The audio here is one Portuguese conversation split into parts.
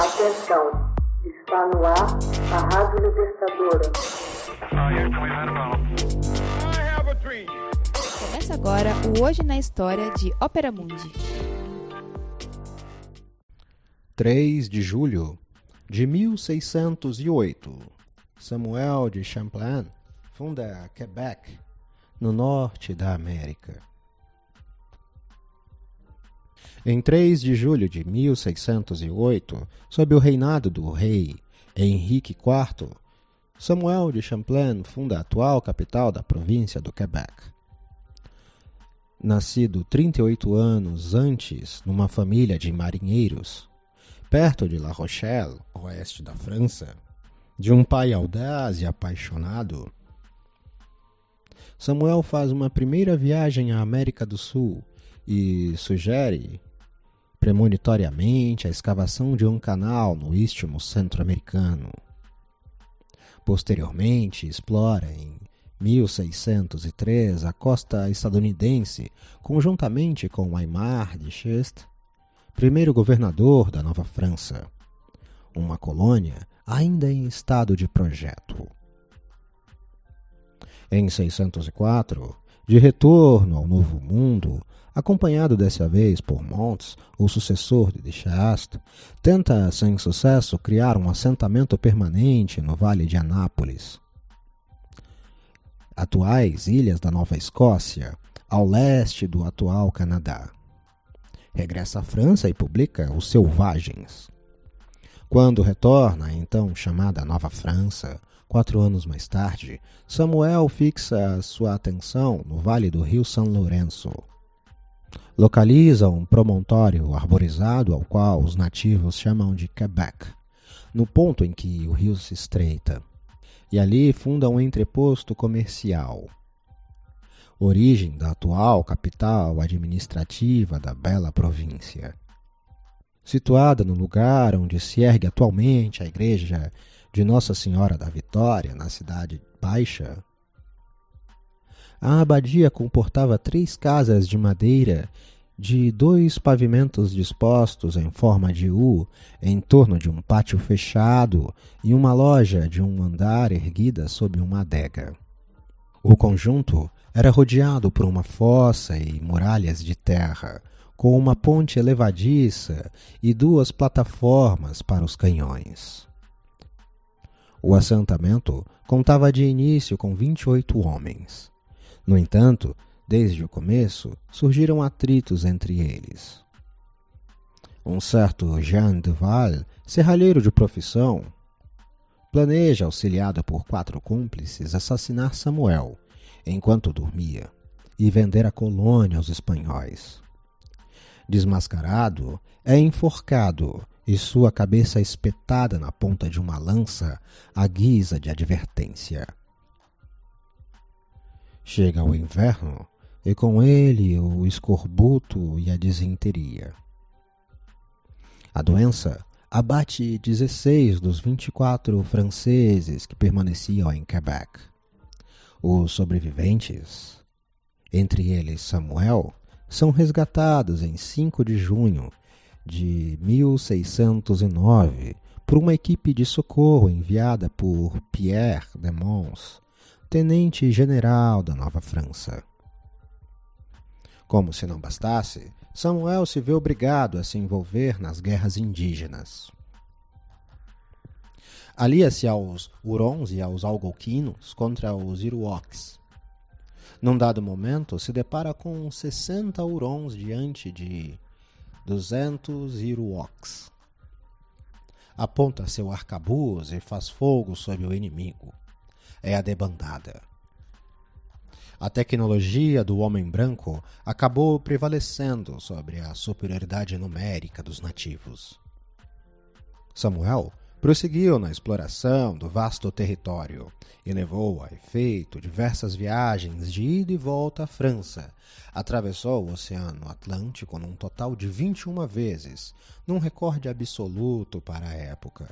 Atenção, está no ar a Rádio Libertadora. Começa agora o Hoje na História de Ópera Mundi. 3 de julho de 1608, Samuel de Champlain funda Quebec, no norte da América. Em 3 de julho de 1608, sob o reinado do rei Henrique IV, Samuel de Champlain funda a atual capital da província do Quebec. Nascido 38 anos antes numa família de marinheiros, perto de La Rochelle, oeste da França, de um pai audaz e apaixonado, Samuel faz uma primeira viagem à América do Sul e sugere premonitoriamente a escavação de um canal no istmo centro-americano. Posteriormente, explora em 1603 a costa estadunidense, conjuntamente com Aymar de Cheste, primeiro governador da Nova França, uma colônia ainda em estado de projeto. Em 604, de retorno ao Novo Mundo, acompanhado dessa vez por Montes, o sucessor de Chast, tenta, sem sucesso, criar um assentamento permanente no Vale de Anápolis. Atuais ilhas da Nova Escócia, ao leste do atual Canadá. Regressa à França e publica Os Selvagens. Quando retorna à então chamada Nova França, quatro anos mais tarde, Samuel fixa sua atenção no vale do rio São Lourenço, localiza um promontório arborizado ao qual os nativos chamam de Quebec, no ponto em que o rio se estreita, e ali funda um entreposto comercial. Origem da atual capital administrativa da bela província. Situada no lugar onde se ergue atualmente a igreja de Nossa Senhora da Vitória, na cidade baixa, a abadia comportava três casas de madeira de dois pavimentos dispostos em forma de U em torno de um pátio fechado e uma loja de um andar erguida sob uma adega. O conjunto era rodeado por uma fossa e muralhas de terra, com uma ponte elevadiça e duas plataformas para os canhões. O assentamento contava de início com 28 homens. No entanto, desde o começo, surgiram atritos entre eles. Um certo Jean Duval, serralheiro de profissão, planeja, auxiliado por quatro cúmplices, assassinar Samuel enquanto dormia e vender a colônia aos espanhóis. Desmascarado, é enforcado e sua cabeça espetada na ponta de uma lança à guisa de advertência. Chega o inverno e com ele o escorbuto e a disenteria. A doença abate 16 dos 24 franceses que permaneciam em Quebec. Os sobreviventes, entre eles Samuel, são resgatados em 5 de junho de 1609 por uma equipe de socorro enviada por Pierre de Mons, tenente-general da Nova França. Como se não bastasse, Samuel se vê obrigado a se envolver nas guerras indígenas. Alia-se aos Hurons e aos Algonquinos contra os Iroquois. Num dado momento, se depara com 60 Hurons diante de 200 Iroquois. Aponta seu arcabuz e faz fogo sobre o inimigo. É a debandada. A tecnologia do homem branco acabou prevalecendo sobre a superioridade numérica dos nativos. Samuel prosseguiu na exploração do vasto território e levou a efeito diversas viagens de ida e volta à França. Atravessou o Oceano Atlântico num total de 21 vezes, num recorde absoluto para a época.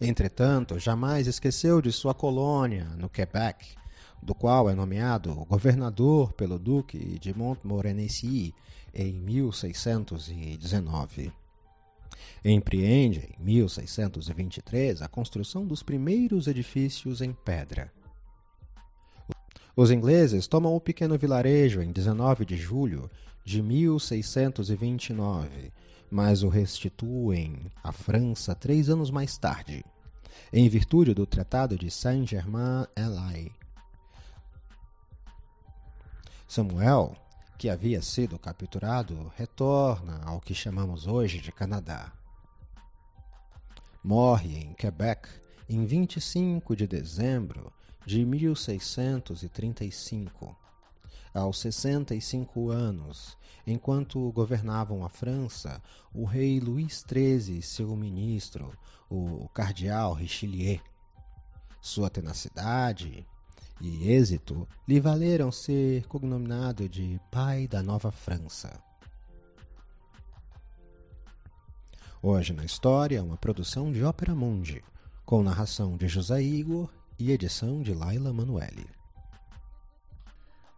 Entretanto, jamais esqueceu de sua colônia no Quebec, do qual é nomeado governador pelo Duque de Montmorency em 1619. Empreende, em 1623, a construção dos primeiros edifícios em pedra. Os ingleses tomam o pequeno vilarejo em 19 de julho de 1629, mas o restituem à França três anos mais tarde, em virtude do Tratado de Saint-Germain-en-Laye. Samuel, que havia sido capturado, retorna ao que chamamos hoje de Canadá. Morre em Quebec em 25 de dezembro de 1635, aos 65 anos, enquanto governavam a França o rei Luís XIII e seu ministro, o cardeal Richelieu. Sua tenacidade e êxito lhe valeram ser cognominado de pai da Nova França. Hoje na História, uma produção de Ópera Mundi, com narração de José Igor e edição de Laila Manuelle.